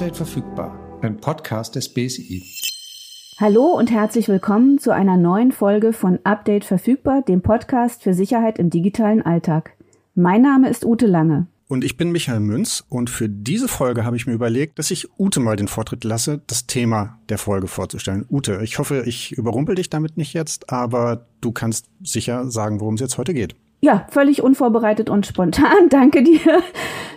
Update verfügbar, ein Podcast des BSI. Hallo und herzlich willkommen zu einer neuen Folge von Update verfügbar, dem Podcast für Sicherheit im digitalen Alltag. Mein Name ist Ute Lange. Und ich bin Michael Münz und für diese Folge habe ich mir überlegt, dass ich Ute mal den Vortritt lasse, das Thema der Folge vorzustellen. Ute, ich hoffe, ich überrumpel dich damit nicht jetzt, aber du kannst sicher sagen, worum es jetzt heute geht. Ja, völlig unvorbereitet und spontan. Danke dir.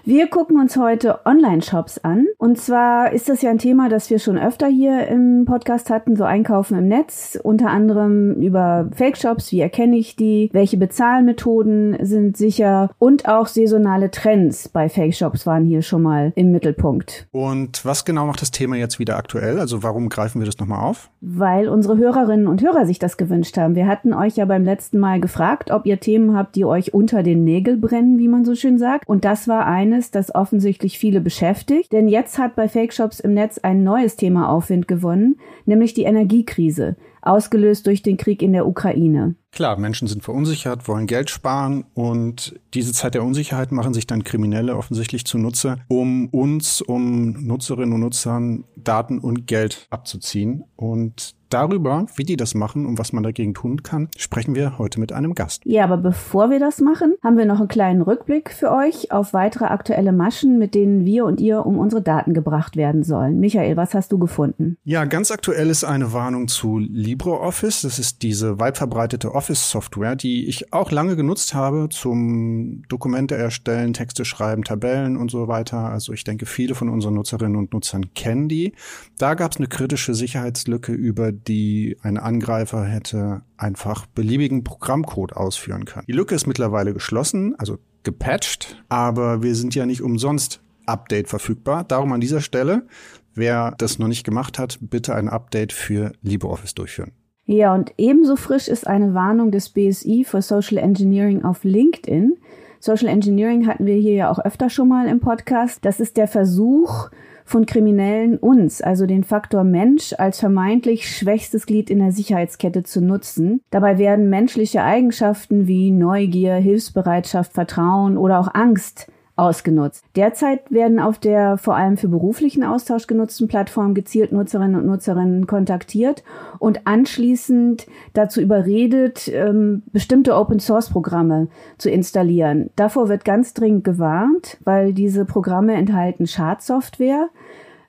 Wir gucken uns heute Online-Shops an. Und zwar ist das ja ein Thema, das wir schon öfter hier im Podcast hatten, so Einkaufen im Netz, unter anderem über Fake-Shops, wie erkenne ich die, welche Bezahlmethoden sind sicher und auch saisonale Trends bei Fake-Shops waren hier schon mal im Mittelpunkt. Und was genau macht das Thema jetzt wieder aktuell? Also warum greifen wir das nochmal auf? Weil unsere Hörerinnen und Hörer sich das gewünscht haben. Wir hatten euch ja beim letzten Mal gefragt, ob ihr Themen habt, die euch unter den Nägel brennen, wie man so schön sagt. Und das war eines, das offensichtlich viele beschäftigt. Denn jetzt hat bei Fake Shops im Netz ein neues Thema Aufwind gewonnen, nämlich die Energiekrise, ausgelöst durch den Krieg in der Ukraine. Klar, Menschen sind verunsichert, wollen Geld sparen und diese Zeit der Unsicherheit machen sich dann Kriminelle offensichtlich zunutze, um uns, um Nutzerinnen und Nutzern Daten und Geld abzuziehen. Und darüber, wie die das machen und was man dagegen tun kann, sprechen wir heute mit einem Gast. Ja, aber bevor wir das machen, haben wir noch einen kleinen Rückblick für euch auf weitere aktuelle Maschen, mit denen wir und ihr um unsere Daten gebracht werden sollen. Michael, was hast du gefunden? Ja, ganz aktuell ist eine Warnung zu LibreOffice. Das ist diese weit verbreitete Office-Software, die ich auch lange genutzt habe zum Dokumente erstellen, Texte schreiben, Tabellen und so weiter. Also ich denke, viele von unseren Nutzerinnen und Nutzern kennen die. Da gab es eine kritische Sicherheitslücke über die ein Angreifer hätte einfach beliebigen Programmcode ausführen können. Die Lücke ist mittlerweile geschlossen, also gepatcht, aber wir sind ja nicht umsonst Update verfügbar. Darum an dieser Stelle, wer das noch nicht gemacht hat, bitte ein Update für LibreOffice durchführen. Ja, und ebenso frisch ist eine Warnung des BSI für Social Engineering auf LinkedIn. Social Engineering hatten wir hier ja auch öfter schon mal im Podcast. Das ist der Versuch, von Kriminellen uns, also den Faktor Mensch, als vermeintlich schwächstes Glied in der Sicherheitskette zu nutzen. Dabei werden menschliche Eigenschaften wie Neugier, Hilfsbereitschaft, Vertrauen oder auch Angst ausgenutzt. Derzeit werden auf der vor allem für beruflichen Austausch genutzten Plattform gezielt Nutzerinnen und Nutzerinnen kontaktiert und anschließend dazu überredet, ähm, bestimmte Open-Source-Programme zu installieren. Davor wird ganz dringend gewarnt, weil diese Programme enthalten Schadsoftware.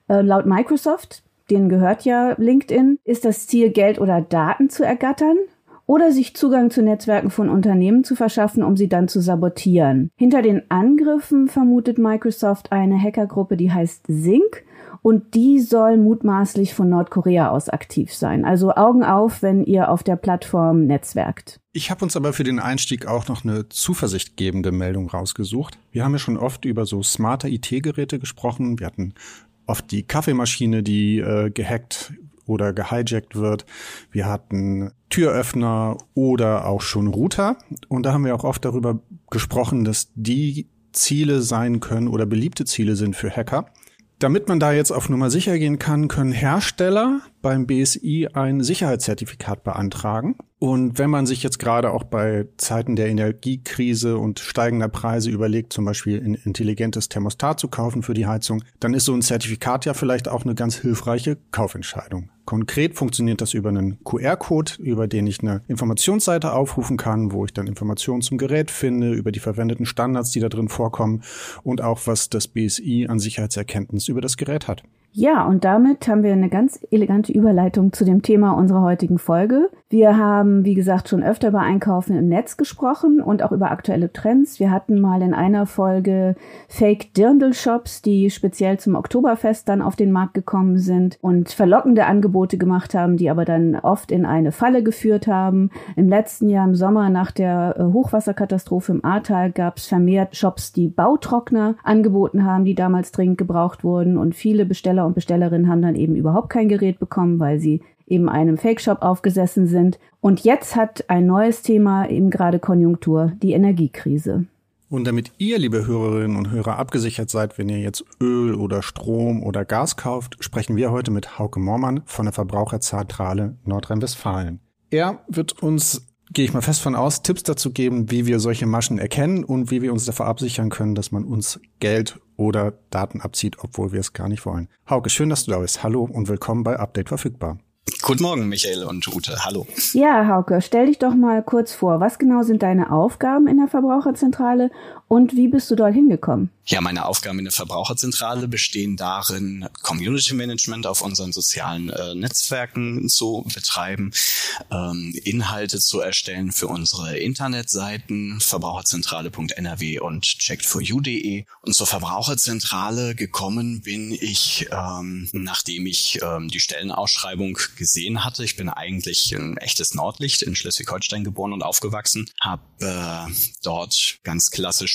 Äh, laut Microsoft, denen gehört ja LinkedIn, ist das Ziel, Geld oder Daten zu ergattern oder sich Zugang zu Netzwerken von Unternehmen zu verschaffen, um sie dann zu sabotieren. Hinter den Angriffen vermutet Microsoft eine Hackergruppe, die heißt Sync und die soll mutmaßlich von Nordkorea aus aktiv sein. Also Augen auf, wenn ihr auf der Plattform netzwerkt. Ich habe uns aber für den Einstieg auch noch eine zuversichtgebende Meldung rausgesucht. Wir haben ja schon oft über so smarte IT-Geräte gesprochen. Wir hatten oft die Kaffeemaschine, die äh, gehackt oder gehijackt wird. Wir hatten Türöffner oder auch schon Router. Und da haben wir auch oft darüber gesprochen, dass die Ziele sein können oder beliebte Ziele sind für Hacker. Damit man da jetzt auf Nummer sicher gehen kann, können Hersteller beim BSI ein Sicherheitszertifikat beantragen. Und wenn man sich jetzt gerade auch bei Zeiten der Energiekrise und steigender Preise überlegt, zum Beispiel ein intelligentes Thermostat zu kaufen für die Heizung, dann ist so ein Zertifikat ja vielleicht auch eine ganz hilfreiche Kaufentscheidung. Konkret funktioniert das über einen QR-Code, über den ich eine Informationsseite aufrufen kann, wo ich dann Informationen zum Gerät finde, über die verwendeten Standards, die da drin vorkommen und auch was das BSI an Sicherheitserkenntnis über das Gerät hat. Ja, und damit haben wir eine ganz elegante Überleitung zu dem Thema unserer heutigen Folge. Wir haben, wie gesagt, schon öfter über Einkaufen im Netz gesprochen und auch über aktuelle Trends. Wir hatten mal in einer Folge Fake Dirndl-Shops, die speziell zum Oktoberfest dann auf den Markt gekommen sind und verlockende Angebote gemacht haben, die aber dann oft in eine Falle geführt haben. Im letzten Jahr im Sommer nach der äh, Hochwasserkatastrophe im Ahrtal gab es vermehrt Shops, die Bautrockner angeboten haben, die damals dringend gebraucht wurden und viele Besteller und Bestellerinnen haben dann eben überhaupt kein Gerät bekommen, weil sie eben einem Fake-Shop aufgesessen sind. Und jetzt hat ein neues Thema eben gerade Konjunktur, die Energiekrise. Und damit ihr, liebe Hörerinnen und Hörer, abgesichert seid, wenn ihr jetzt Öl oder Strom oder Gas kauft, sprechen wir heute mit Hauke Mormann von der Verbraucherzentrale Nordrhein-Westfalen. Er wird uns gehe ich mal fest von aus, Tipps dazu geben, wie wir solche Maschen erkennen und wie wir uns davor absichern können, dass man uns Geld oder Daten abzieht, obwohl wir es gar nicht wollen. Hauke, schön, dass du da bist. Hallo und willkommen bei Update verfügbar. Guten Morgen, Michael und Ute. Hallo. Ja, Hauke, stell dich doch mal kurz vor. Was genau sind deine Aufgaben in der Verbraucherzentrale und wie bist du dort hingekommen? Ja, meine Aufgaben in der Verbraucherzentrale bestehen darin, Community Management auf unseren sozialen äh, Netzwerken zu betreiben, ähm, Inhalte zu erstellen für unsere Internetseiten verbraucherzentrale.nrw und checked4u.de. Und zur Verbraucherzentrale gekommen bin ich, ähm, nachdem ich ähm, die Stellenausschreibung gesehen hatte. Ich bin eigentlich ein echtes Nordlicht in Schleswig-Holstein geboren und aufgewachsen, habe äh, dort ganz klassisch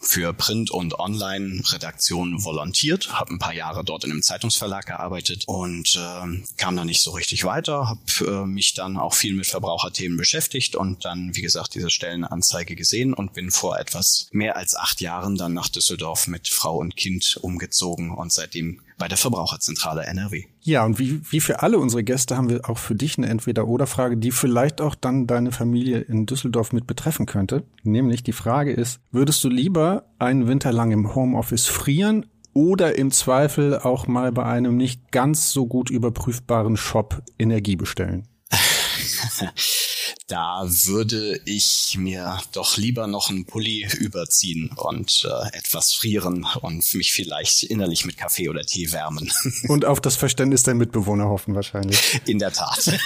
für Print- und Online-Redaktionen volontiert, habe ein paar Jahre dort in einem Zeitungsverlag gearbeitet und äh, kam da nicht so richtig weiter, habe äh, mich dann auch viel mit Verbraucherthemen beschäftigt und dann, wie gesagt, diese Stellenanzeige gesehen und bin vor etwas mehr als acht Jahren dann nach Düsseldorf mit Frau und Kind umgezogen und seitdem bei der Verbraucherzentrale NRW. Ja, und wie, wie für alle unsere Gäste haben wir auch für dich eine Entweder-Oder-Frage, die vielleicht auch dann deine Familie in Düsseldorf mit betreffen könnte. Nämlich die Frage ist, würdest du lieber einen Winter lang im Homeoffice frieren oder im Zweifel auch mal bei einem nicht ganz so gut überprüfbaren Shop Energie bestellen? da würde ich mir doch lieber noch einen Pulli überziehen und äh, etwas frieren und mich vielleicht innerlich mit Kaffee oder Tee wärmen. Und auf das Verständnis der Mitbewohner hoffen wahrscheinlich. In der Tat.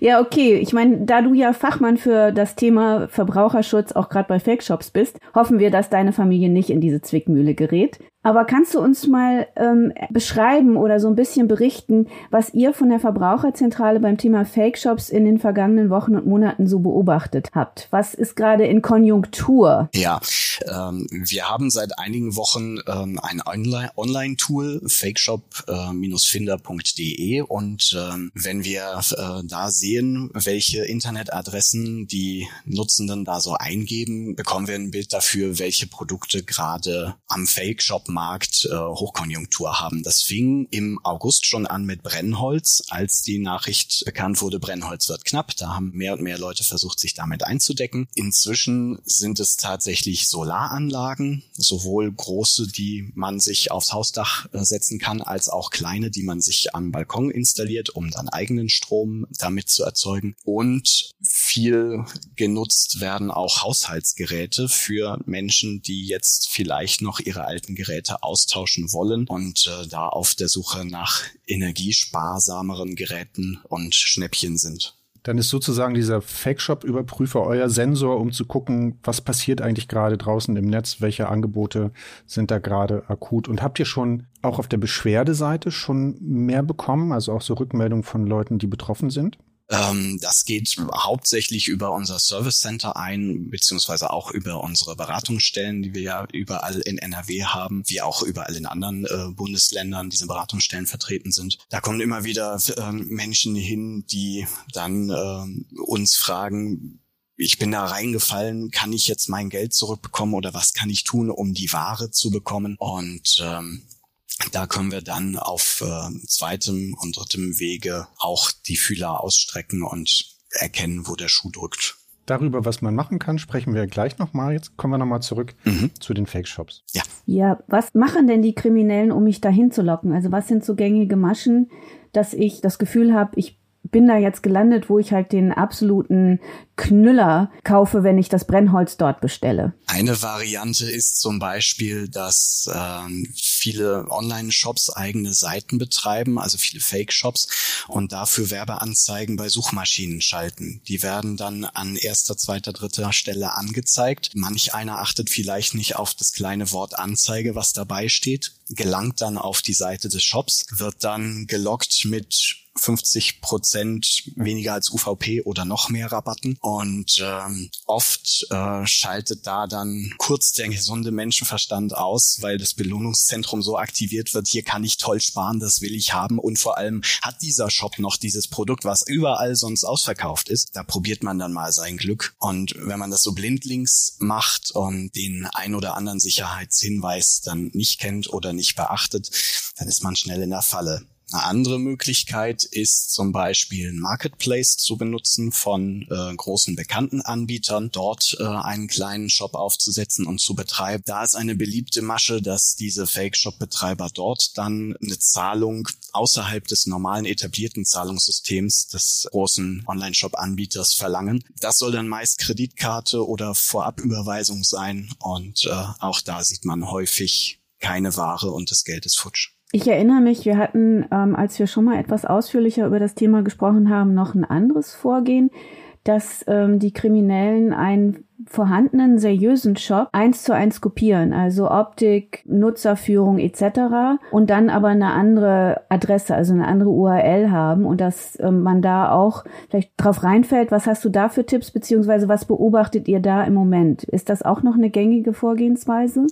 ja, okay. Ich meine, da du ja Fachmann für das Thema Verbraucherschutz auch gerade bei Fake Shops bist, hoffen wir, dass deine Familie nicht in diese Zwickmühle gerät. Aber kannst du uns mal ähm, beschreiben oder so ein bisschen berichten, was ihr von der Verbraucherzentrale beim Thema Fake Shops in den vergangenen Wochen und Monaten so beobachtet habt? Was ist gerade in Konjunktur? Ja, ähm, wir haben seit einigen Wochen ähm, ein Online-Tool, fakeshop-finder.de und ähm, wenn wir äh, da sehen, welche Internetadressen die Nutzenden da so eingeben, bekommen wir ein Bild dafür, welche Produkte gerade am Fake Shop Markt äh, Hochkonjunktur haben. Das fing im August schon an mit Brennholz, als die Nachricht bekannt wurde, Brennholz wird knapp. Da haben mehr und mehr Leute versucht, sich damit einzudecken. Inzwischen sind es tatsächlich Solaranlagen, sowohl große, die man sich aufs Hausdach äh, setzen kann, als auch kleine, die man sich am Balkon installiert, um dann eigenen Strom damit zu erzeugen. Und viel genutzt werden auch Haushaltsgeräte für Menschen, die jetzt vielleicht noch ihre alten Geräte austauschen wollen und äh, da auf der Suche nach energiesparsameren Geräten und Schnäppchen sind. Dann ist sozusagen dieser Fake-Shop-Überprüfer euer Sensor, um zu gucken, was passiert eigentlich gerade draußen im Netz, welche Angebote sind da gerade akut. Und habt ihr schon auch auf der Beschwerdeseite schon mehr bekommen, also auch so Rückmeldungen von Leuten, die betroffen sind? Ähm, das geht hauptsächlich über unser Service Center ein, beziehungsweise auch über unsere Beratungsstellen, die wir ja überall in NRW haben, wie auch überall in anderen äh, Bundesländern diese Beratungsstellen vertreten sind. Da kommen immer wieder äh, Menschen hin, die dann äh, uns fragen, ich bin da reingefallen, kann ich jetzt mein Geld zurückbekommen oder was kann ich tun, um die Ware zu bekommen? Und ähm, da können wir dann auf äh, zweitem und drittem Wege auch die Fühler ausstrecken und erkennen, wo der Schuh drückt. Darüber, was man machen kann, sprechen wir gleich nochmal. Jetzt kommen wir nochmal zurück mhm. zu den Fake-Shops. Ja. Ja, was machen denn die Kriminellen, um mich dahin zu locken? Also was sind so gängige Maschen, dass ich das Gefühl habe, ich bin da jetzt gelandet, wo ich halt den absoluten Knüller kaufe, wenn ich das Brennholz dort bestelle. Eine Variante ist zum Beispiel, dass ähm, viele Online-Shops eigene Seiten betreiben, also viele Fake-Shops und dafür Werbeanzeigen bei Suchmaschinen schalten. Die werden dann an erster, zweiter, dritter Stelle angezeigt. Manch einer achtet vielleicht nicht auf das kleine Wort Anzeige, was dabei steht, gelangt dann auf die Seite des Shops, wird dann gelockt mit 50 Prozent weniger als UVP oder noch mehr Rabatten. Und ähm, oft äh, schaltet da dann kurz der gesunde Menschenverstand aus, weil das Belohnungszentrum so aktiviert wird, hier kann ich toll sparen, das will ich haben. Und vor allem hat dieser Shop noch dieses Produkt, was überall sonst ausverkauft ist. Da probiert man dann mal sein Glück. Und wenn man das so blindlings macht und den ein oder anderen Sicherheitshinweis dann nicht kennt oder nicht beachtet, dann ist man schnell in der Falle. Eine andere Möglichkeit ist zum Beispiel ein Marketplace zu benutzen von äh, großen bekannten Anbietern, dort äh, einen kleinen Shop aufzusetzen und zu betreiben. Da ist eine beliebte Masche, dass diese Fake-Shop-Betreiber dort dann eine Zahlung außerhalb des normalen etablierten Zahlungssystems des großen Online-Shop-Anbieters verlangen. Das soll dann meist Kreditkarte oder Vorabüberweisung sein und äh, auch da sieht man häufig keine Ware und das Geld ist futsch. Ich erinnere mich, wir hatten, ähm, als wir schon mal etwas ausführlicher über das Thema gesprochen haben, noch ein anderes Vorgehen, dass ähm, die Kriminellen ein vorhandenen seriösen Shop eins zu eins kopieren, also Optik, Nutzerführung etc. und dann aber eine andere Adresse, also eine andere URL haben und dass ähm, man da auch vielleicht drauf reinfällt. Was hast du da für Tipps beziehungsweise was beobachtet ihr da im Moment? Ist das auch noch eine gängige Vorgehensweise?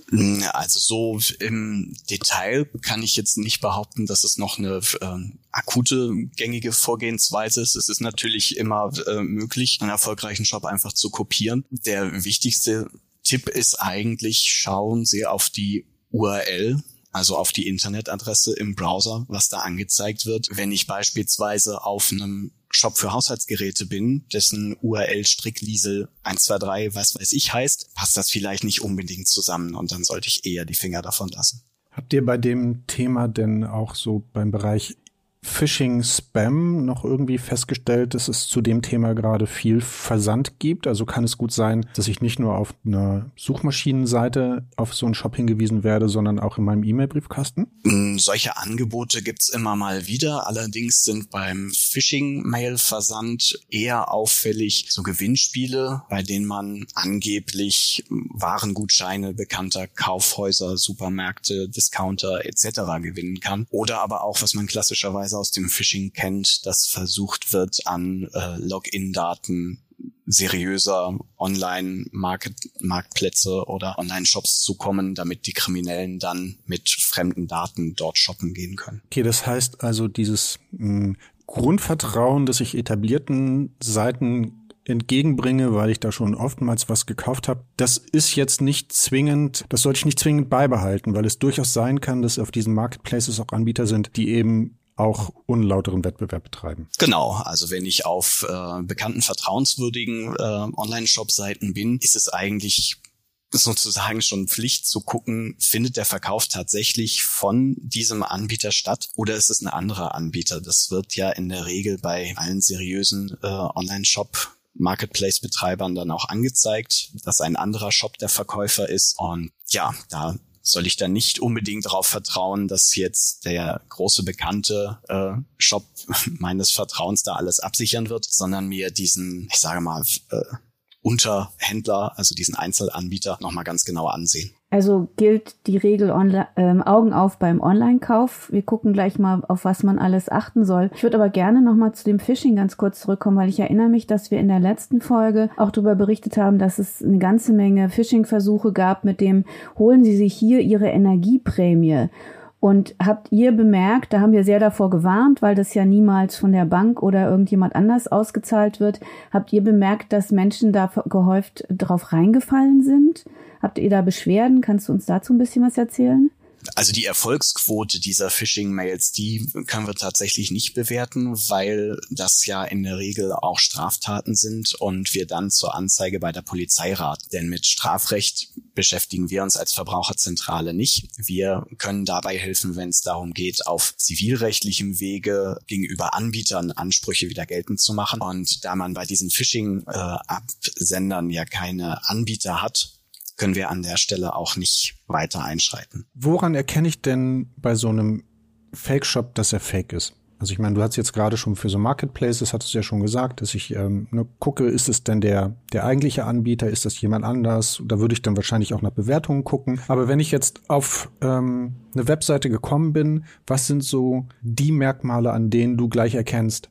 Also so im Detail kann ich jetzt nicht behaupten, dass es noch eine äh, akute gängige Vorgehensweise ist. Es ist natürlich immer äh, möglich, einen erfolgreichen Shop einfach zu kopieren. Der der wichtigste Tipp ist eigentlich, schauen Sie auf die URL, also auf die Internetadresse im Browser, was da angezeigt wird. Wenn ich beispielsweise auf einem Shop für Haushaltsgeräte bin, dessen URL Strickliesel 123, was weiß ich heißt, passt das vielleicht nicht unbedingt zusammen und dann sollte ich eher die Finger davon lassen. Habt ihr bei dem Thema denn auch so beim Bereich Phishing Spam noch irgendwie festgestellt, dass es zu dem Thema gerade viel Versand gibt. Also kann es gut sein, dass ich nicht nur auf einer Suchmaschinenseite auf so einen Shop hingewiesen werde, sondern auch in meinem E-Mail-Briefkasten? Mm, solche Angebote gibt's immer mal wieder. Allerdings sind beim Phishing-Mail-Versand eher auffällig so Gewinnspiele, bei denen man angeblich Warengutscheine bekannter Kaufhäuser, Supermärkte, Discounter etc. gewinnen kann. Oder aber auch, was man klassischerweise beispielsweise aus dem Phishing kennt, dass versucht wird, an äh, Login-Daten seriöser Online-Marktplätze oder Online-Shops zu kommen, damit die Kriminellen dann mit fremden Daten dort shoppen gehen können. Okay, das heißt also dieses mh, hm, Grundvertrauen, das ich etablierten Seiten entgegenbringe, weil ich da schon oftmals was gekauft habe, das ist jetzt nicht zwingend, das sollte ich nicht zwingend beibehalten, weil es durchaus sein kann, dass auf diesen Marketplaces auch Anbieter sind, die eben auch unlauteren Wettbewerb betreiben. Genau, also wenn ich auf äh, bekannten, vertrauenswürdigen äh, Online-Shop-Seiten bin, ist es eigentlich sozusagen schon Pflicht zu gucken, findet der Verkauf tatsächlich von diesem Anbieter statt oder ist es ein anderer Anbieter? Das wird ja in der Regel bei allen seriösen äh, Online-Shop Marketplace-Betreibern dann auch angezeigt, dass ein anderer Shop der Verkäufer ist. Und ja, da soll ich dann nicht unbedingt darauf vertrauen, dass jetzt der große bekannte äh, Shop meines Vertrauens da alles absichern wird, sondern mir diesen, ich sage mal, äh, Unterhändler, also diesen Einzelanbieter, nochmal ganz genau ansehen. Also gilt die Regel Onla ähm, Augen auf beim Online-Kauf. Wir gucken gleich mal, auf was man alles achten soll. Ich würde aber gerne nochmal zu dem Phishing ganz kurz zurückkommen, weil ich erinnere mich, dass wir in der letzten Folge auch darüber berichtet haben, dass es eine ganze Menge Phishing-Versuche gab mit dem, holen Sie sich hier Ihre Energieprämie. Und habt ihr bemerkt, da haben wir sehr davor gewarnt, weil das ja niemals von der Bank oder irgendjemand anders ausgezahlt wird, habt ihr bemerkt, dass Menschen da gehäuft drauf reingefallen sind? Habt ihr da Beschwerden? Kannst du uns dazu ein bisschen was erzählen? Also die Erfolgsquote dieser Phishing-Mails, die können wir tatsächlich nicht bewerten, weil das ja in der Regel auch Straftaten sind und wir dann zur Anzeige bei der Polizei raten. Denn mit Strafrecht beschäftigen wir uns als Verbraucherzentrale nicht. Wir können dabei helfen, wenn es darum geht, auf zivilrechtlichem Wege gegenüber Anbietern Ansprüche wieder geltend zu machen. Und da man bei diesen Phishing-Absendern ja keine Anbieter hat, können wir an der Stelle auch nicht weiter einschreiten. Woran erkenne ich denn bei so einem Fake-Shop, dass er fake ist? Also ich meine, du hast jetzt gerade schon für so Marketplaces, hattest du ja schon gesagt, dass ich ähm, ne, gucke, ist es denn der, der eigentliche Anbieter, ist das jemand anders? Da würde ich dann wahrscheinlich auch nach Bewertungen gucken. Aber wenn ich jetzt auf ähm, eine Webseite gekommen bin, was sind so die Merkmale, an denen du gleich erkennst,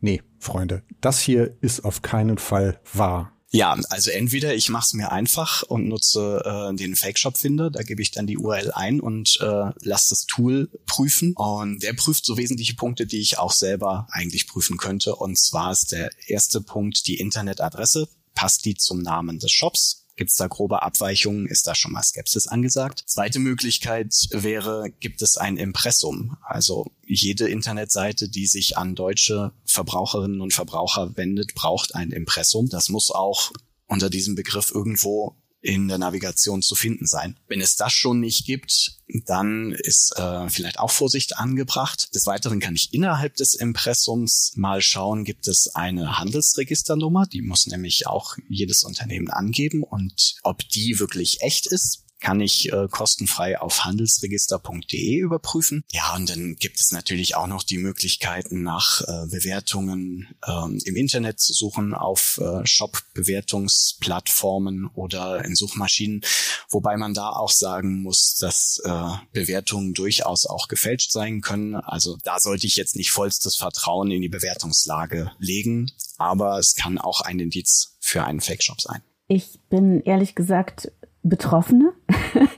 nee, Freunde, das hier ist auf keinen Fall wahr. Ja, also entweder ich mache es mir einfach und nutze äh, den Fake-Shop-Finder, da gebe ich dann die URL ein und äh, lasse das Tool prüfen. Und der prüft so wesentliche Punkte, die ich auch selber eigentlich prüfen könnte. Und zwar ist der erste Punkt die Internetadresse. Passt die zum Namen des Shops? Gibt es da grobe Abweichungen? Ist da schon mal Skepsis angesagt? Zweite Möglichkeit wäre, gibt es ein Impressum? Also jede Internetseite, die sich an deutsche Verbraucherinnen und Verbraucher wendet, braucht ein Impressum. Das muss auch unter diesem Begriff irgendwo in der Navigation zu finden sein. Wenn es das schon nicht gibt, dann ist äh, vielleicht auch Vorsicht angebracht. Des Weiteren kann ich innerhalb des Impressums mal schauen, gibt es eine Handelsregisternummer, die muss nämlich auch jedes Unternehmen angeben und ob die wirklich echt ist, kann ich äh, kostenfrei auf handelsregister.de überprüfen. Ja, und dann gibt es natürlich auch noch die Möglichkeiten, nach äh, Bewertungen ähm, im Internet zu suchen, auf äh, Shop-Bewertungsplattformen oder in Suchmaschinen, wobei man da auch sagen muss, dass äh, Bewertungen durchaus auch gefälscht sein können. Also da sollte ich jetzt nicht vollstes Vertrauen in die Bewertungslage legen, aber es kann auch ein Indiz für einen Fake-Shop sein. Ich bin ehrlich gesagt Betroffene.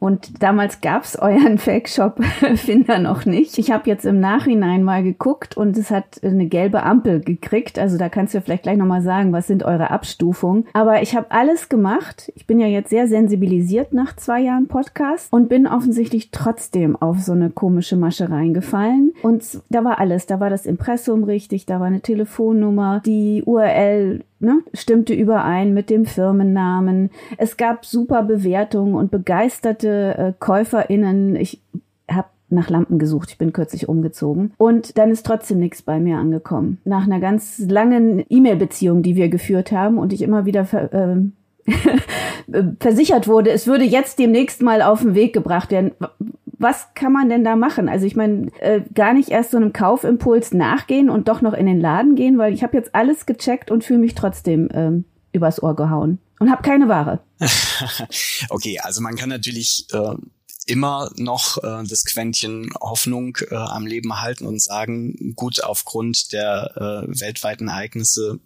Und damals gab's euren Fake-Shop-Finder noch nicht. Ich habe jetzt im Nachhinein mal geguckt und es hat eine gelbe Ampel gekriegt. Also da kannst du vielleicht gleich nochmal sagen, was sind eure Abstufungen. Aber ich habe alles gemacht. Ich bin ja jetzt sehr sensibilisiert nach zwei Jahren Podcast und bin offensichtlich trotzdem auf so eine komische Masche reingefallen. Und da war alles. Da war das Impressum richtig, da war eine Telefonnummer, die URL ne, stimmte überein mit dem Firmennamen. Es gab super Bewertungen und begeisterte äh, KäuferInnen. Ich habe nach Lampen gesucht. Ich bin kürzlich umgezogen. Und dann ist trotzdem nichts bei mir angekommen. Nach einer ganz langen E-Mail-Beziehung, die wir geführt haben und ich immer wieder ver äh, versichert wurde, es würde jetzt demnächst mal auf den Weg gebracht werden was kann man denn da machen? Also ich meine, äh, gar nicht erst so einem Kaufimpuls nachgehen und doch noch in den Laden gehen, weil ich habe jetzt alles gecheckt und fühle mich trotzdem ähm, übers Ohr gehauen und habe keine Ware. okay, also man kann natürlich äh, immer noch äh, das Quäntchen Hoffnung äh, am Leben halten und sagen, gut, aufgrund der äh, weltweiten Ereignisse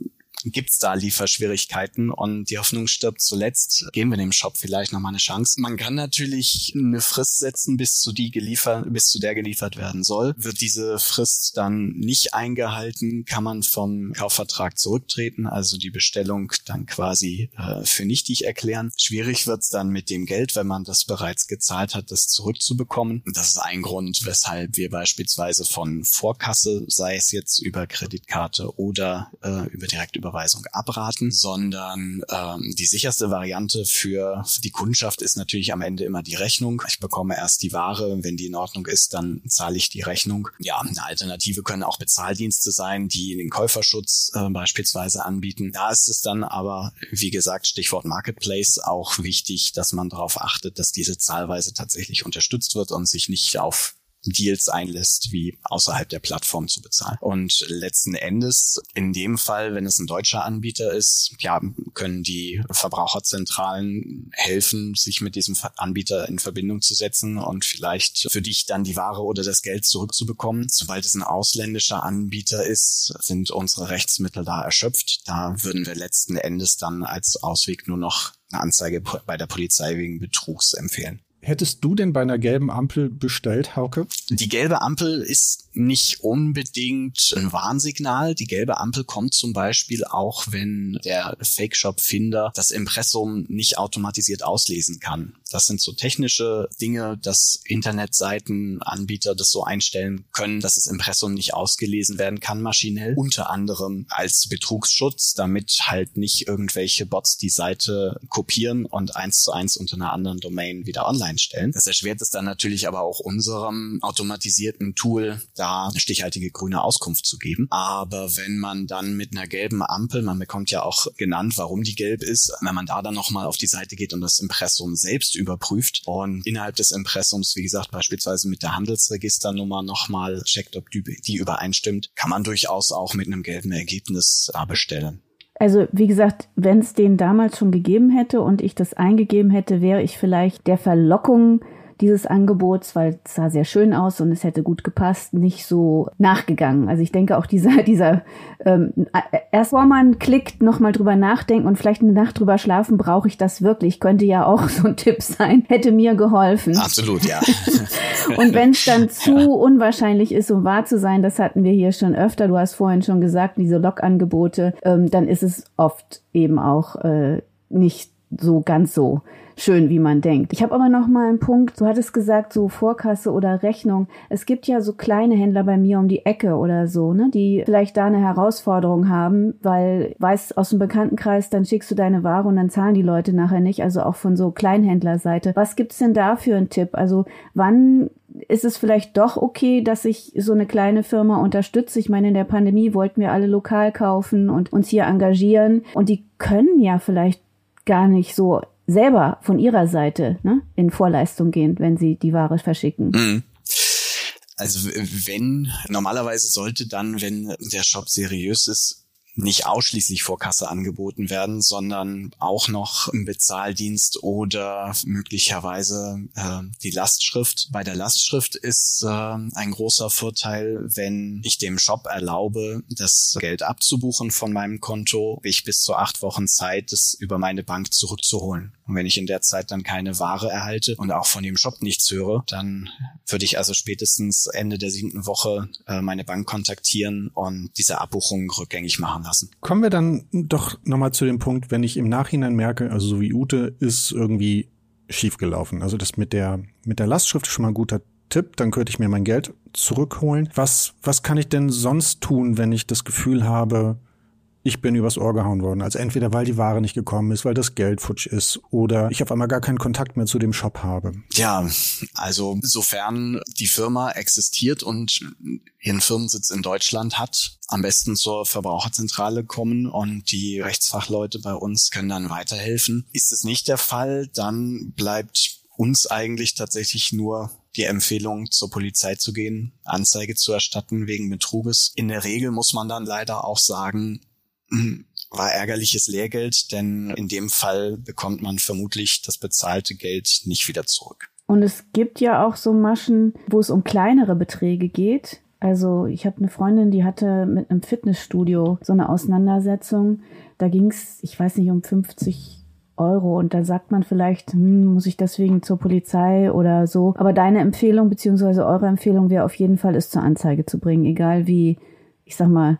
gibt's da Lieferschwierigkeiten und die Hoffnung stirbt zuletzt. Geben wir dem Shop vielleicht nochmal eine Chance. Man kann natürlich eine Frist setzen, bis zu die geliefert, bis zu der geliefert werden soll. Wird diese Frist dann nicht eingehalten, kann man vom Kaufvertrag zurücktreten, also die Bestellung dann quasi äh, für nichtig erklären. Schwierig wird's dann mit dem Geld, wenn man das bereits gezahlt hat, das zurückzubekommen. Das ist ein Grund, weshalb wir beispielsweise von Vorkasse, sei es jetzt über Kreditkarte oder äh, über Direktüberweisung Überweisung abraten, sondern ähm, die sicherste Variante für die Kundschaft ist natürlich am Ende immer die Rechnung. Ich bekomme erst die Ware, wenn die in Ordnung ist, dann zahle ich die Rechnung. Ja, eine Alternative können auch Bezahldienste sein, die den Käuferschutz äh, beispielsweise anbieten. Da ist es dann aber, wie gesagt, Stichwort Marketplace auch wichtig, dass man darauf achtet, dass diese Zahlweise tatsächlich unterstützt wird und sich nicht auf Deals einlässt, wie außerhalb der Plattform zu bezahlen. Und letzten Endes, in dem Fall, wenn es ein deutscher Anbieter ist, ja, können die Verbraucherzentralen helfen, sich mit diesem Anbieter in Verbindung zu setzen und vielleicht für dich dann die Ware oder das Geld zurückzubekommen. Sobald es ein ausländischer Anbieter ist, sind unsere Rechtsmittel da erschöpft. Da würden wir letzten Endes dann als Ausweg nur noch eine Anzeige bei der Polizei wegen Betrugs empfehlen. Hättest du denn bei einer gelben Ampel bestellt, Hauke? Die gelbe Ampel ist nicht unbedingt ein Warnsignal. Die gelbe Ampel kommt zum Beispiel auch, wenn der Fake-Shop-Finder das Impressum nicht automatisiert auslesen kann. Das sind so technische Dinge, dass Internetseitenanbieter das so einstellen können, dass das Impressum nicht ausgelesen werden kann maschinell. Unter anderem als Betrugsschutz, damit halt nicht irgendwelche Bots die Seite kopieren und eins zu eins unter einer anderen Domain wieder online stellen. Das erschwert es dann natürlich aber auch unserem automatisierten Tool, da eine stichhaltige grüne Auskunft zu geben. Aber wenn man dann mit einer gelben Ampel, man bekommt ja auch genannt, warum die gelb ist, wenn man da dann nochmal auf die Seite geht und das Impressum selbst überprüft und innerhalb des Impressums, wie gesagt, beispielsweise mit der Handelsregisternummer nochmal checkt, ob die, die übereinstimmt, kann man durchaus auch mit einem gelben Ergebnis da bestellen. Also wie gesagt, wenn es den damals schon gegeben hätte und ich das eingegeben hätte, wäre ich vielleicht der Verlockung dieses Angebots, weil es sah sehr schön aus und es hätte gut gepasst, nicht so nachgegangen. Also ich denke auch dieser, dieser ähm, erst vor man klickt, nochmal drüber nachdenken und vielleicht eine Nacht drüber schlafen, brauche ich das wirklich? Könnte ja auch so ein Tipp sein, hätte mir geholfen. Absolut, ja. und wenn es dann zu ja. unwahrscheinlich ist, um wahr zu sein, das hatten wir hier schon öfter, du hast vorhin schon gesagt, diese Log-Angebote, ähm, dann ist es oft eben auch äh, nicht so ganz so schön, wie man denkt. Ich habe aber noch mal einen Punkt. Du hattest gesagt, so Vorkasse oder Rechnung. Es gibt ja so kleine Händler bei mir um die Ecke oder so, ne, die vielleicht da eine Herausforderung haben, weil weiß aus dem Bekanntenkreis, dann schickst du deine Ware und dann zahlen die Leute nachher nicht. Also auch von so Kleinhändlerseite. Was gibt's denn da für einen Tipp? Also wann ist es vielleicht doch okay, dass ich so eine kleine Firma unterstütze. Ich meine, in der Pandemie wollten wir alle lokal kaufen und uns hier engagieren. Und die können ja vielleicht gar nicht so selber von ihrer Seite ne, in Vorleistung gehen, wenn sie die Ware verschicken. Mhm. Also wenn, normalerweise sollte dann, wenn der Shop seriös ist, nicht ausschließlich vor Kasse angeboten werden, sondern auch noch im Bezahldienst oder möglicherweise äh, die Lastschrift. Bei der Lastschrift ist äh, ein großer Vorteil, wenn ich dem Shop erlaube, das Geld abzubuchen von meinem Konto, ich bis zu acht Wochen Zeit, es über meine Bank zurückzuholen. Und wenn ich in der Zeit dann keine Ware erhalte und auch von dem Shop nichts höre, dann würde ich also spätestens Ende der siebten Woche äh, meine Bank kontaktieren und diese Abbuchung rückgängig machen lassen. Kommen wir dann doch nochmal zu dem Punkt, wenn ich im Nachhinein merke, also so wie Ute, ist irgendwie schiefgelaufen. Also das mit der, mit der Lastschrift ist schon mal ein guter Tipp, dann könnte ich mir mein Geld zurückholen. Was, was kann ich denn sonst tun, wenn ich das Gefühl habe, ich bin übers Ohr gehauen worden. Also entweder weil die Ware nicht gekommen ist, weil das Geld futsch ist oder ich auf einmal gar keinen Kontakt mehr zu dem Shop habe. Ja, also sofern die Firma existiert und ihren Firmensitz in Deutschland hat, am besten zur Verbraucherzentrale kommen und die Rechtsfachleute bei uns können dann weiterhelfen. Ist es nicht der Fall, dann bleibt uns eigentlich tatsächlich nur die Empfehlung, zur Polizei zu gehen, Anzeige zu erstatten wegen Betruges. In der Regel muss man dann leider auch sagen, war ärgerliches Lehrgeld, denn in dem Fall bekommt man vermutlich das bezahlte Geld nicht wieder zurück. Und es gibt ja auch so Maschen, wo es um kleinere Beträge geht. Also ich habe eine Freundin, die hatte mit einem Fitnessstudio so eine Auseinandersetzung. Da ging es, ich weiß nicht, um 50 Euro. Und da sagt man vielleicht, hm, muss ich deswegen zur Polizei oder so. Aber deine Empfehlung beziehungsweise eure Empfehlung wäre auf jeden Fall, es zur Anzeige zu bringen, egal wie, ich sag mal,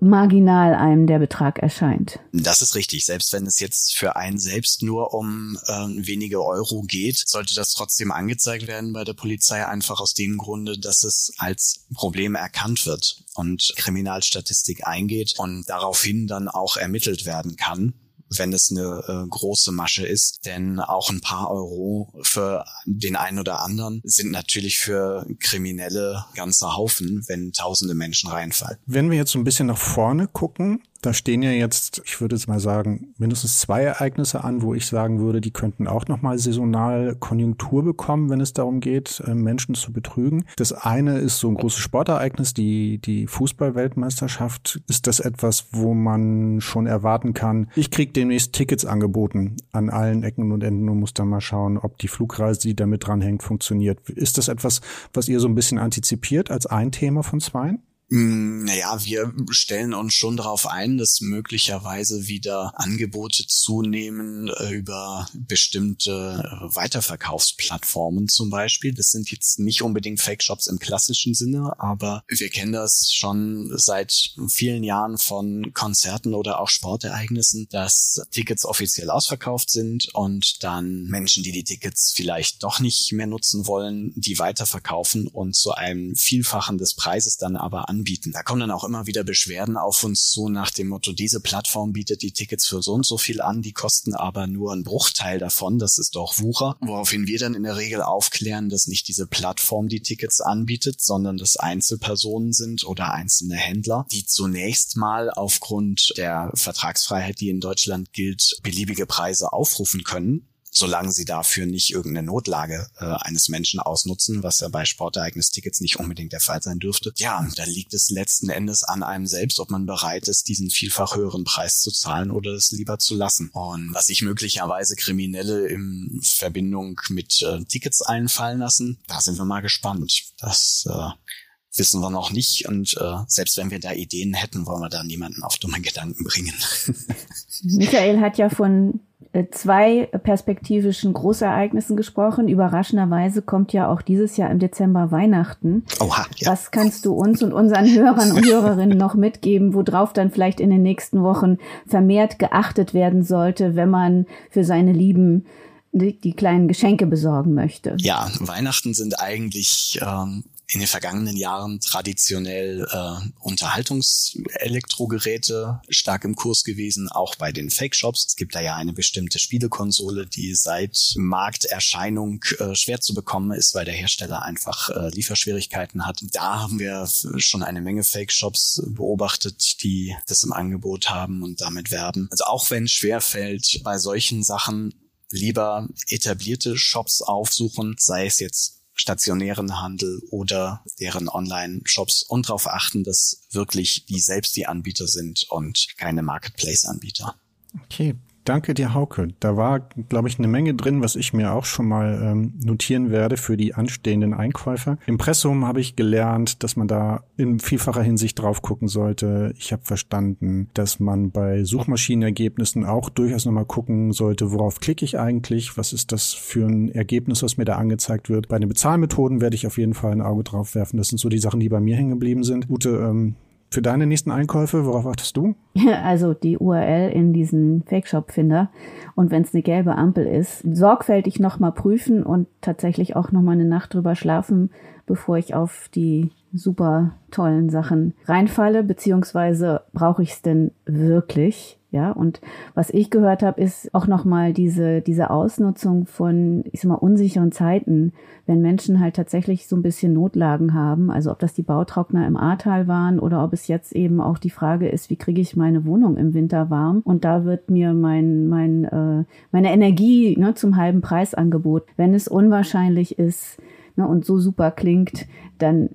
marginal einem der Betrag erscheint. Das ist richtig. Selbst wenn es jetzt für einen selbst nur um äh, wenige Euro geht, sollte das trotzdem angezeigt werden bei der Polizei, einfach aus dem Grunde, dass es als Problem erkannt wird und Kriminalstatistik eingeht und daraufhin dann auch ermittelt werden kann wenn es eine äh, große Masche ist. Denn auch ein paar Euro für den einen oder anderen sind natürlich für Kriminelle ganzer Haufen, wenn tausende Menschen reinfallen. Wenn wir jetzt so ein bisschen nach vorne gucken, da stehen ja jetzt, ich würde jetzt mal sagen, mindestens zwei Ereignisse an, wo ich sagen würde, die könnten auch nochmal saisonal Konjunktur bekommen, wenn es darum geht, äh, Menschen zu betrügen. Das eine ist so ein großes Sportereignis, die, die Fußballweltmeisterschaft. Ist das etwas, wo man schon erwarten kann, ich kriege demnächst Tickets angeboten an allen Ecken und Enden und muss dann mal schauen, ob die Flugreise, die damit dranhängt, funktioniert. Ist das etwas, was ihr so ein bisschen antizipiert als ein Thema von zweien? Mm, naja, wir stellen uns schon darauf ein, dass möglicherweise wieder Angebote zunehmen äh, über bestimmte äh, Weiterverkaufsplattformen zum Beispiel. Das sind jetzt nicht unbedingt Fake-Shops im klassischen Sinne, aber wir kennen das schon seit vielen Jahren von Konzerten oder auch Sportereignissen, dass Tickets offiziell ausverkauft sind und dann Menschen, die die Tickets vielleicht doch nicht mehr nutzen wollen, die weiterverkaufen und zu einem Vielfachen des Preises dann aber anbieten. Da kommen dann auch immer wieder Beschwerden auf uns zu nach dem Motto, diese Plattform bietet die Tickets für so und so viel an, die kosten aber nur einen Bruchteil davon, das ist doch Wucher. Woraufhin wir dann in der Regel aufklären, dass nicht diese Plattform die Tickets anbietet, sondern dass Einzelpersonen sind oder einzelne Händler, die zunächst mal aufgrund der Vertragsfreiheit, die in Deutschland gilt, beliebige Preise aufrufen können solange sie dafür nicht irgendeine Notlage äh, eines Menschen ausnutzen, was ja bei Sportereignistickets nicht unbedingt der Fall sein dürfte. Ja, da liegt es letzten Endes an einem selbst, ob man bereit ist, diesen vielfach höheren Preis zu zahlen oder es lieber zu lassen. Und was sich möglicherweise Kriminelle in Verbindung mit äh, Tickets einfallen lassen, da sind wir mal gespannt. Das äh, wissen wir noch nicht. Und äh, selbst wenn wir da Ideen hätten, wollen wir da niemanden auf dumme Gedanken bringen. Michael hat ja von äh, zwei perspektivischen Großereignissen gesprochen. Überraschenderweise kommt ja auch dieses Jahr im Dezember Weihnachten. Oha, ja. Was kannst du uns und unseren Hörern und Hörerinnen noch mitgeben, worauf dann vielleicht in den nächsten Wochen vermehrt geachtet werden sollte, wenn man für seine Lieben die, die kleinen Geschenke besorgen möchte? Ja, Weihnachten sind eigentlich ähm, in den vergangenen Jahren traditionell äh, Unterhaltungselektrogeräte stark im Kurs gewesen, auch bei den Fake-Shops. Es gibt da ja eine bestimmte Spielekonsole, die seit Markterscheinung äh, schwer zu bekommen ist, weil der Hersteller einfach äh, Lieferschwierigkeiten hat. Da haben wir schon eine Menge Fake-Shops beobachtet, die das im Angebot haben und damit werben. Also auch wenn es schwer fällt, bei solchen Sachen lieber etablierte Shops aufsuchen, sei es jetzt stationären Handel oder deren Online-Shops und darauf achten, dass wirklich die selbst die Anbieter sind und keine Marketplace-Anbieter. Okay, Danke dir, Hauke. Da war, glaube ich, eine Menge drin, was ich mir auch schon mal ähm, notieren werde für die anstehenden Einkäufer. Impressum habe ich gelernt, dass man da in vielfacher Hinsicht drauf gucken sollte. Ich habe verstanden, dass man bei Suchmaschinenergebnissen auch durchaus nochmal gucken sollte, worauf klicke ich eigentlich? Was ist das für ein Ergebnis, was mir da angezeigt wird? Bei den Bezahlmethoden werde ich auf jeden Fall ein Auge drauf werfen. Das sind so die Sachen, die bei mir hängen geblieben sind. Ute, ähm, für deine nächsten Einkäufe, worauf achtest du? Also die URL in diesen Fake-Shop-Finder und wenn es eine gelbe Ampel ist, sorgfältig nochmal prüfen und tatsächlich auch nochmal eine Nacht drüber schlafen, bevor ich auf die super tollen Sachen reinfalle, beziehungsweise brauche ich es denn wirklich? Ja, und was ich gehört habe, ist auch nochmal diese, diese Ausnutzung von, ich sag mal, unsicheren Zeiten, wenn Menschen halt tatsächlich so ein bisschen Notlagen haben, also ob das die Bautrockner im Ahrtal waren oder ob es jetzt eben auch die Frage ist, wie kriege ich meine Wohnung im Winter warm? Und da wird mir mein, mein, äh, meine Energie ne, zum halben Preis angeboten. Wenn es unwahrscheinlich ist ne, und so super klingt, dann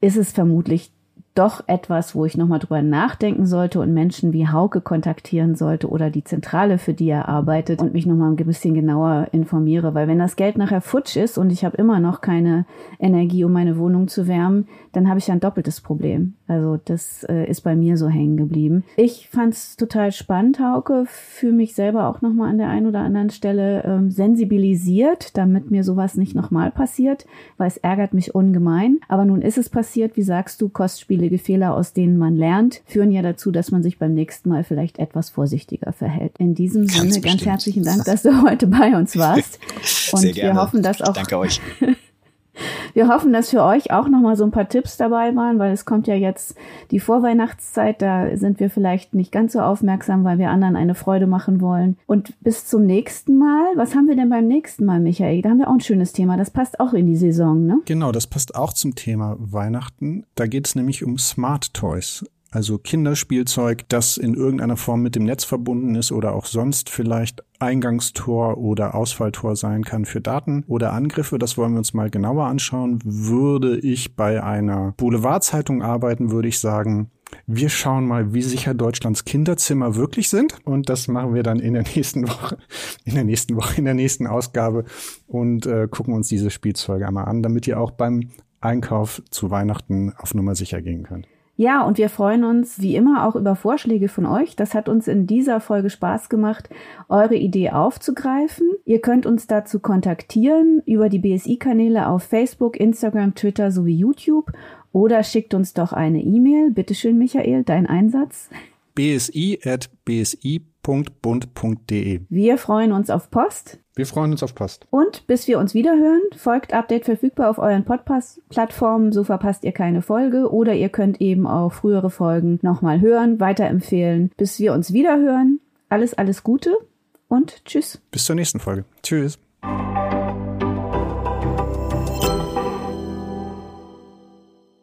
ist es vermutlich doch etwas, wo ich nochmal drüber nachdenken sollte und Menschen wie Hauke kontaktieren sollte oder die Zentrale, für die er arbeitet und mich nochmal ein bisschen genauer informiere. Weil wenn das Geld nachher futsch ist und ich habe immer noch keine Energie, um meine Wohnung zu wärmen, dann habe ich ein doppeltes Problem. Also das äh, ist bei mir so hängen geblieben. Ich fand es total spannend, Hauke, für mich selber auch nochmal an der einen oder anderen Stelle ähm, sensibilisiert, damit mir sowas nicht nochmal passiert, weil es ärgert mich ungemein. Aber nun ist es passiert, wie sagst du, Kostspiele unzählige Fehler, aus denen man lernt, führen ja dazu, dass man sich beim nächsten Mal vielleicht etwas vorsichtiger verhält. In diesem ganz Sinne bestimmt. ganz herzlichen Dank, dass du heute bei uns warst. Und wir hoffen, dass auch. Wir hoffen, dass für euch auch nochmal so ein paar Tipps dabei waren, weil es kommt ja jetzt die Vorweihnachtszeit, da sind wir vielleicht nicht ganz so aufmerksam, weil wir anderen eine Freude machen wollen. Und bis zum nächsten Mal. Was haben wir denn beim nächsten Mal, Michael? Da haben wir auch ein schönes Thema. Das passt auch in die Saison, ne? Genau, das passt auch zum Thema Weihnachten. Da geht es nämlich um Smart Toys also Kinderspielzeug, das in irgendeiner Form mit dem Netz verbunden ist oder auch sonst vielleicht Eingangstor oder Ausfalltor sein kann für Daten oder Angriffe. Das wollen wir uns mal genauer anschauen. Würde ich bei einer Boulevardzeitung arbeiten, würde ich sagen, wir schauen mal, wie sicher Deutschlands Kinderzimmer wirklich sind. Und das machen wir dann in der nächsten Woche, in der nächsten Woche, in der nächsten Ausgabe und äh, gucken uns diese Spielzeuge einmal an, damit ihr auch beim Einkauf zu Weihnachten auf Nummer sicher gehen könnt. Ja, und wir freuen uns wie immer auch über Vorschläge von euch. Das hat uns in dieser Folge Spaß gemacht, eure Idee aufzugreifen. Ihr könnt uns dazu kontaktieren über die BSI-Kanäle auf Facebook, Instagram, Twitter sowie YouTube oder schickt uns doch eine E-Mail. Bitteschön, Michael, dein Einsatz. bsi at bsi.bund.de. Wir freuen uns auf Post. Wir freuen uns auf Post. Und bis wir uns wiederhören, folgt Update verfügbar auf euren Podcast-Plattformen, so verpasst ihr keine Folge oder ihr könnt eben auch frühere Folgen nochmal hören, weiterempfehlen. Bis wir uns wiederhören, alles, alles Gute und tschüss. Bis zur nächsten Folge. Tschüss.